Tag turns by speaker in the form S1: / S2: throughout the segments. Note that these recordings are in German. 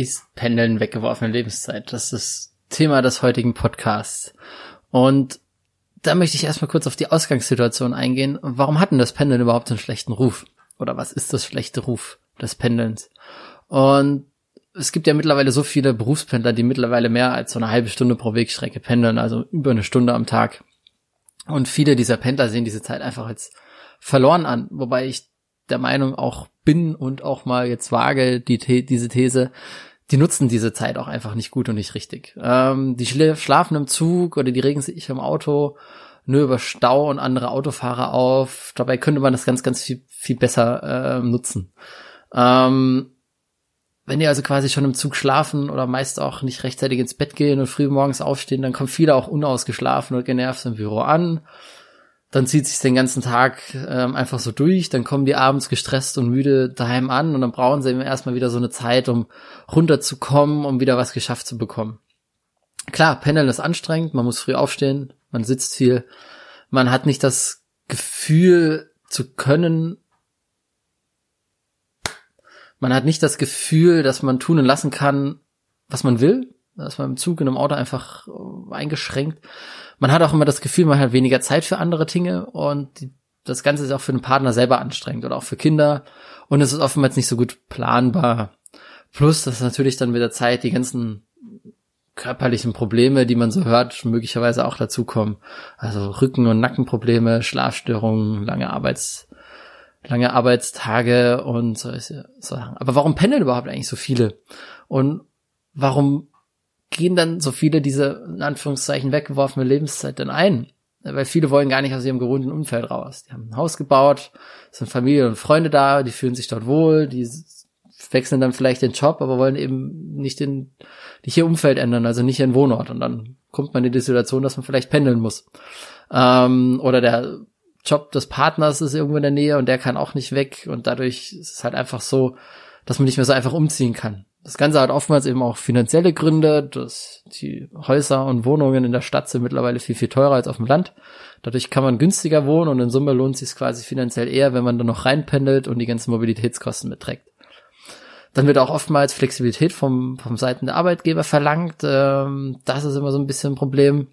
S1: ist Pendeln weggeworfene Lebenszeit? Das ist das Thema des heutigen Podcasts. Und da möchte ich erstmal kurz auf die Ausgangssituation eingehen. Warum hat denn das Pendeln überhaupt einen schlechten Ruf? Oder was ist das schlechte Ruf des Pendelns? Und es gibt ja mittlerweile so viele Berufspendler, die mittlerweile mehr als so eine halbe Stunde pro Wegstrecke pendeln, also über eine Stunde am Tag. Und viele dieser Pendler sehen diese Zeit einfach als verloren an, wobei ich der Meinung auch bin und auch mal jetzt wage, die, diese These, die nutzen diese Zeit auch einfach nicht gut und nicht richtig. Ähm, die schlafen im Zug oder die regen sich im Auto nur über Stau und andere Autofahrer auf. Dabei könnte man das ganz, ganz viel, viel besser äh, nutzen. Ähm, wenn die also quasi schon im Zug schlafen oder meist auch nicht rechtzeitig ins Bett gehen und früh morgens aufstehen, dann kommen viele auch unausgeschlafen und genervt im Büro an dann zieht sich den ganzen Tag ähm, einfach so durch, dann kommen die abends gestresst und müde daheim an und dann brauchen sie erstmal wieder so eine Zeit, um runterzukommen, um wieder was geschafft zu bekommen. Klar, Pendeln ist anstrengend, man muss früh aufstehen, man sitzt viel, man hat nicht das Gefühl zu können, man hat nicht das Gefühl, dass man tun und lassen kann, was man will, dass man im Zug in einem Auto einfach äh, eingeschränkt man hat auch immer das Gefühl, man hat weniger Zeit für andere Dinge und die, das Ganze ist auch für den Partner selber anstrengend oder auch für Kinder und es ist oftmals nicht so gut planbar. Plus, dass natürlich dann mit der Zeit die ganzen körperlichen Probleme, die man so hört, möglicherweise auch dazukommen. Also Rücken- und Nackenprobleme, Schlafstörungen, lange Arbeits, lange Arbeitstage und so, so Sachen. Aber warum pendeln überhaupt eigentlich so viele? Und warum gehen dann so viele diese, in Anführungszeichen, weggeworfene Lebenszeit dann ein? Weil viele wollen gar nicht aus ihrem gewohnten Umfeld raus. Die haben ein Haus gebaut, sind Familie und Freunde da, die fühlen sich dort wohl, die wechseln dann vielleicht den Job, aber wollen eben nicht den, nicht ihr Umfeld ändern, also nicht ihren Wohnort. Und dann kommt man in die Situation, dass man vielleicht pendeln muss. Ähm, oder der Job des Partners ist irgendwo in der Nähe und der kann auch nicht weg. Und dadurch ist es halt einfach so, dass man nicht mehr so einfach umziehen kann. Das Ganze hat oftmals eben auch finanzielle Gründe, dass die Häuser und Wohnungen in der Stadt sind mittlerweile viel, viel teurer als auf dem Land. Dadurch kann man günstiger wohnen und in Summe lohnt sich quasi finanziell eher, wenn man dann noch reinpendelt und die ganzen Mobilitätskosten mitträgt. Dann wird auch oftmals Flexibilität vom, vom Seiten der Arbeitgeber verlangt. Ähm, das ist immer so ein bisschen ein Problem.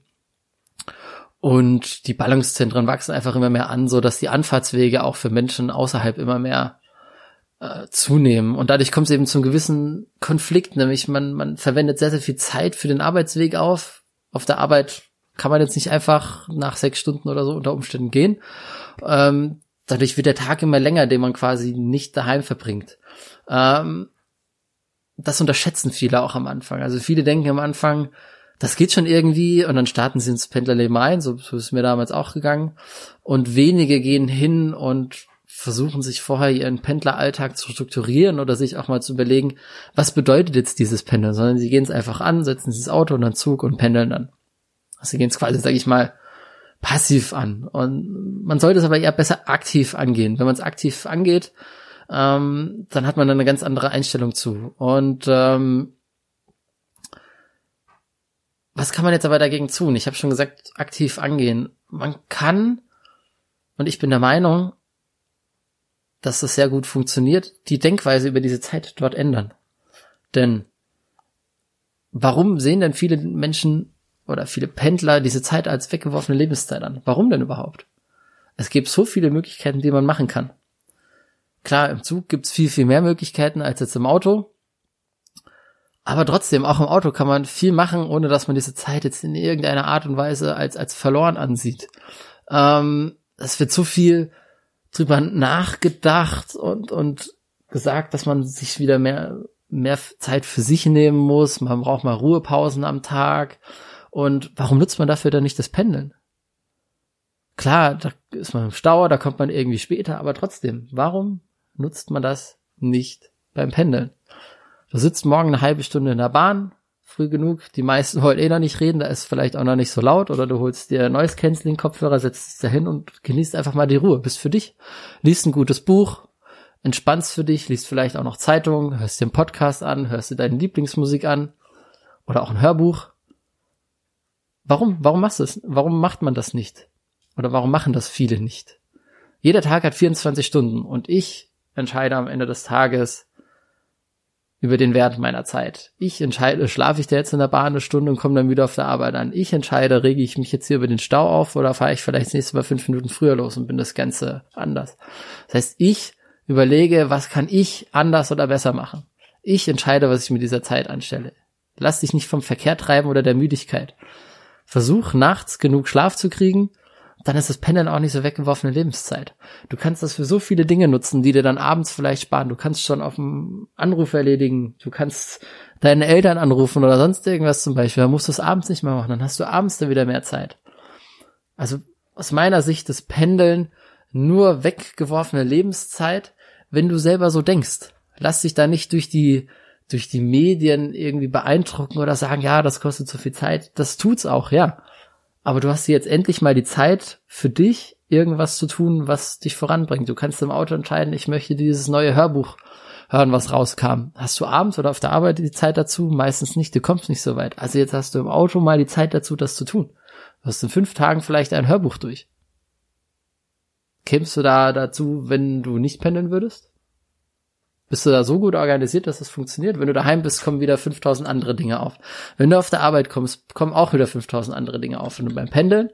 S1: Und die Ballungszentren wachsen einfach immer mehr an, so dass die Anfahrtswege auch für Menschen außerhalb immer mehr äh, zunehmen. Und dadurch kommt es eben zum gewissen Konflikt, nämlich man, man verwendet sehr, sehr viel Zeit für den Arbeitsweg auf. Auf der Arbeit kann man jetzt nicht einfach nach sechs Stunden oder so unter Umständen gehen. Ähm, dadurch wird der Tag immer länger, den man quasi nicht daheim verbringt. Ähm, das unterschätzen viele auch am Anfang. Also viele denken am Anfang, das geht schon irgendwie und dann starten sie ins Pendlerleben ein, so, so ist mir damals auch gegangen. Und wenige gehen hin und versuchen sich vorher ihren Pendleralltag zu strukturieren oder sich auch mal zu überlegen, was bedeutet jetzt dieses Pendeln, sondern sie gehen es einfach an, setzen sich ins Auto und dann Zug und pendeln dann. Also sie gehen es quasi, sage ich mal, passiv an. Und man sollte es aber eher besser aktiv angehen. Wenn man es aktiv angeht, ähm, dann hat man eine ganz andere Einstellung zu. Und ähm, was kann man jetzt aber dagegen tun? Ich habe schon gesagt, aktiv angehen. Man kann, und ich bin der Meinung, dass das sehr gut funktioniert, die Denkweise über diese Zeit dort ändern. Denn warum sehen denn viele Menschen oder viele Pendler diese Zeit als weggeworfene Lebenszeit an? Warum denn überhaupt? Es gibt so viele Möglichkeiten, die man machen kann. Klar, im Zug gibt's viel, viel mehr Möglichkeiten als jetzt im Auto. Aber trotzdem, auch im Auto kann man viel machen, ohne dass man diese Zeit jetzt in irgendeiner Art und Weise als, als verloren ansieht. Ähm, wird so viel drüber nachgedacht und, und gesagt, dass man sich wieder mehr, mehr Zeit für sich nehmen muss. Man braucht mal Ruhepausen am Tag. Und warum nutzt man dafür dann nicht das Pendeln? Klar, da ist man im Stau, da kommt man irgendwie später, aber trotzdem, warum nutzt man das nicht beim Pendeln? Du sitzt morgen eine halbe Stunde in der Bahn, früh genug. Die meisten wollen eh noch nicht reden, da ist vielleicht auch noch nicht so laut. Oder du holst dir neues Canceling Kopfhörer, setzt dich da hin und genießt einfach mal die Ruhe. Bist für dich. Liest ein gutes Buch, entspannst für dich, liest vielleicht auch noch Zeitungen, hörst dir einen Podcast an, hörst dir deine Lieblingsmusik an oder auch ein Hörbuch. Warum? Warum machst du es? Warum macht man das nicht? Oder warum machen das viele nicht? Jeder Tag hat 24 Stunden und ich entscheide am Ende des Tages, über den Wert meiner Zeit. Ich entscheide, schlafe ich da jetzt in der Bahn eine Stunde und komme dann wieder auf der Arbeit an. Ich entscheide, rege ich mich jetzt hier über den Stau auf oder fahre ich vielleicht das nächste Mal fünf Minuten früher los und bin das Ganze anders. Das heißt, ich überlege, was kann ich anders oder besser machen. Ich entscheide, was ich mit dieser Zeit anstelle. Lass dich nicht vom Verkehr treiben oder der Müdigkeit. Versuch nachts genug Schlaf zu kriegen dann ist das Pendeln auch nicht so weggeworfene Lebenszeit. Du kannst das für so viele Dinge nutzen, die dir dann abends vielleicht sparen. Du kannst schon auf dem Anruf erledigen. Du kannst deine Eltern anrufen oder sonst irgendwas zum Beispiel. Dann musst du es abends nicht mehr machen. Dann hast du abends dann wieder mehr Zeit. Also aus meiner Sicht das Pendeln nur weggeworfene Lebenszeit, wenn du selber so denkst. Lass dich da nicht durch die durch die Medien irgendwie beeindrucken oder sagen, ja, das kostet so viel Zeit. Das tut's auch, ja aber du hast jetzt endlich mal die Zeit für dich, irgendwas zu tun, was dich voranbringt. Du kannst im Auto entscheiden, ich möchte dieses neue Hörbuch hören, was rauskam. Hast du abends oder auf der Arbeit die Zeit dazu? Meistens nicht, du kommst nicht so weit. Also jetzt hast du im Auto mal die Zeit dazu, das zu tun. Du hast in fünf Tagen vielleicht ein Hörbuch durch. Kämst du da dazu, wenn du nicht pendeln würdest? Bist du da so gut organisiert, dass das funktioniert? Wenn du daheim bist, kommen wieder 5000 andere Dinge auf. Wenn du auf der Arbeit kommst, kommen auch wieder 5000 andere Dinge auf. Du beim Pendeln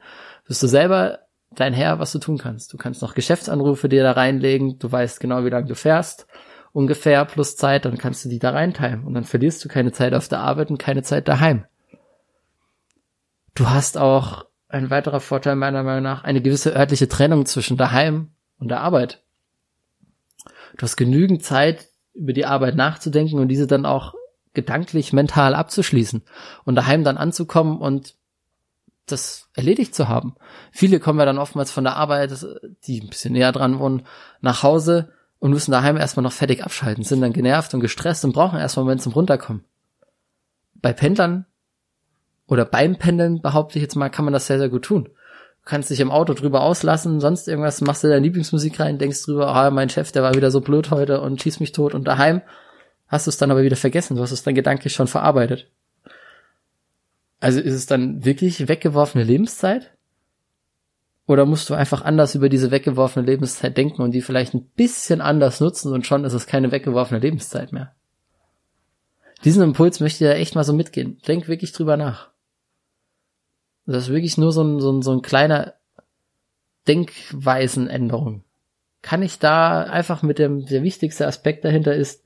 S1: bist du selber dein Herr, was du tun kannst. Du kannst noch Geschäftsanrufe dir da reinlegen. Du weißt genau, wie lange du fährst. Ungefähr plus Zeit, dann kannst du die da reinteilen. Und dann verlierst du keine Zeit auf der Arbeit und keine Zeit daheim. Du hast auch ein weiterer Vorteil meiner Meinung nach eine gewisse örtliche Trennung zwischen daheim und der Arbeit du hast genügend Zeit, über die Arbeit nachzudenken und diese dann auch gedanklich, mental abzuschließen und daheim dann anzukommen und das erledigt zu haben. Viele kommen ja dann oftmals von der Arbeit, die ein bisschen näher dran wohnen, nach Hause und müssen daheim erstmal noch fertig abschalten, sind dann genervt und gestresst und brauchen erstmal einen Moment zum Runterkommen. Bei Pendlern oder beim Pendeln, behaupte ich jetzt mal, kann man das sehr, sehr gut tun kannst dich im Auto drüber auslassen, sonst irgendwas, machst du deine Lieblingsmusik rein, denkst drüber, ah, mein Chef, der war wieder so blöd heute und schießt mich tot und daheim hast du es dann aber wieder vergessen, du hast es dann gedanklich schon verarbeitet. Also ist es dann wirklich weggeworfene Lebenszeit? Oder musst du einfach anders über diese weggeworfene Lebenszeit denken und die vielleicht ein bisschen anders nutzen und schon ist es keine weggeworfene Lebenszeit mehr? Diesen Impuls möchte ich ja echt mal so mitgehen. Denk wirklich drüber nach. Das ist wirklich nur so ein, so ein, so ein kleiner Denkweisenänderung. Kann ich da einfach mit dem, der wichtigste Aspekt dahinter ist,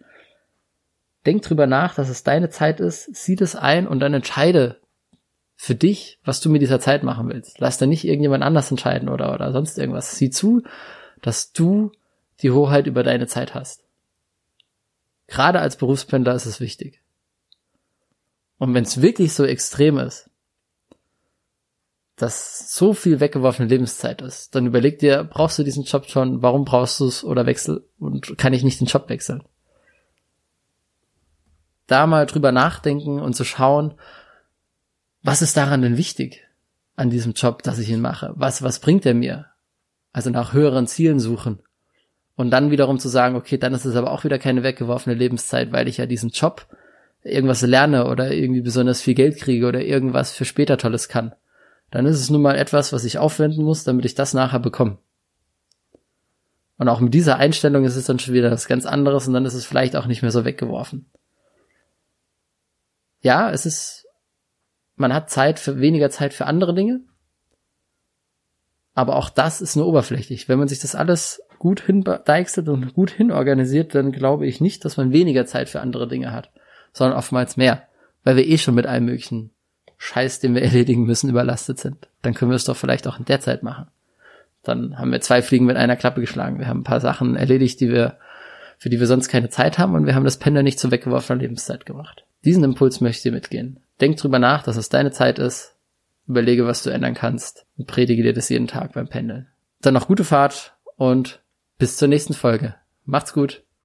S1: denk drüber nach, dass es deine Zeit ist, sieh das ein und dann entscheide für dich, was du mit dieser Zeit machen willst. Lass da nicht irgendjemand anders entscheiden oder, oder sonst irgendwas. Sieh zu, dass du die Hoheit über deine Zeit hast. Gerade als Berufspendler ist es wichtig. Und wenn es wirklich so extrem ist, dass so viel weggeworfene Lebenszeit ist, dann überleg dir, brauchst du diesen Job schon, warum brauchst du es oder wechsel und kann ich nicht den Job wechseln? Da mal drüber nachdenken und zu schauen, was ist daran denn wichtig an diesem Job, dass ich ihn mache? Was, was bringt er mir? Also nach höheren Zielen suchen. Und dann wiederum zu sagen, okay, dann ist es aber auch wieder keine weggeworfene Lebenszeit, weil ich ja diesen Job irgendwas lerne oder irgendwie besonders viel Geld kriege oder irgendwas für später Tolles kann dann ist es nun mal etwas, was ich aufwenden muss, damit ich das nachher bekomme. Und auch mit dieser Einstellung ist es dann schon wieder was ganz anderes und dann ist es vielleicht auch nicht mehr so weggeworfen. Ja, es ist, man hat Zeit für weniger Zeit für andere Dinge. Aber auch das ist nur oberflächlich. Wenn man sich das alles gut hindeichselt und gut hinorganisiert, dann glaube ich nicht, dass man weniger Zeit für andere Dinge hat, sondern oftmals mehr, weil wir eh schon mit allem möglichen Scheiß, den wir erledigen müssen, überlastet sind. Dann können wir es doch vielleicht auch in der Zeit machen. Dann haben wir zwei Fliegen mit einer Klappe geschlagen. Wir haben ein paar Sachen erledigt, die wir, für die wir sonst keine Zeit haben und wir haben das Pendel nicht zur weggeworfener Lebenszeit gemacht. Diesen Impuls möchte ich dir mitgehen. Denk drüber nach, dass es deine Zeit ist. Überlege, was du ändern kannst und predige dir das jeden Tag beim Pendeln. Dann noch gute Fahrt und bis zur nächsten Folge. Macht's gut.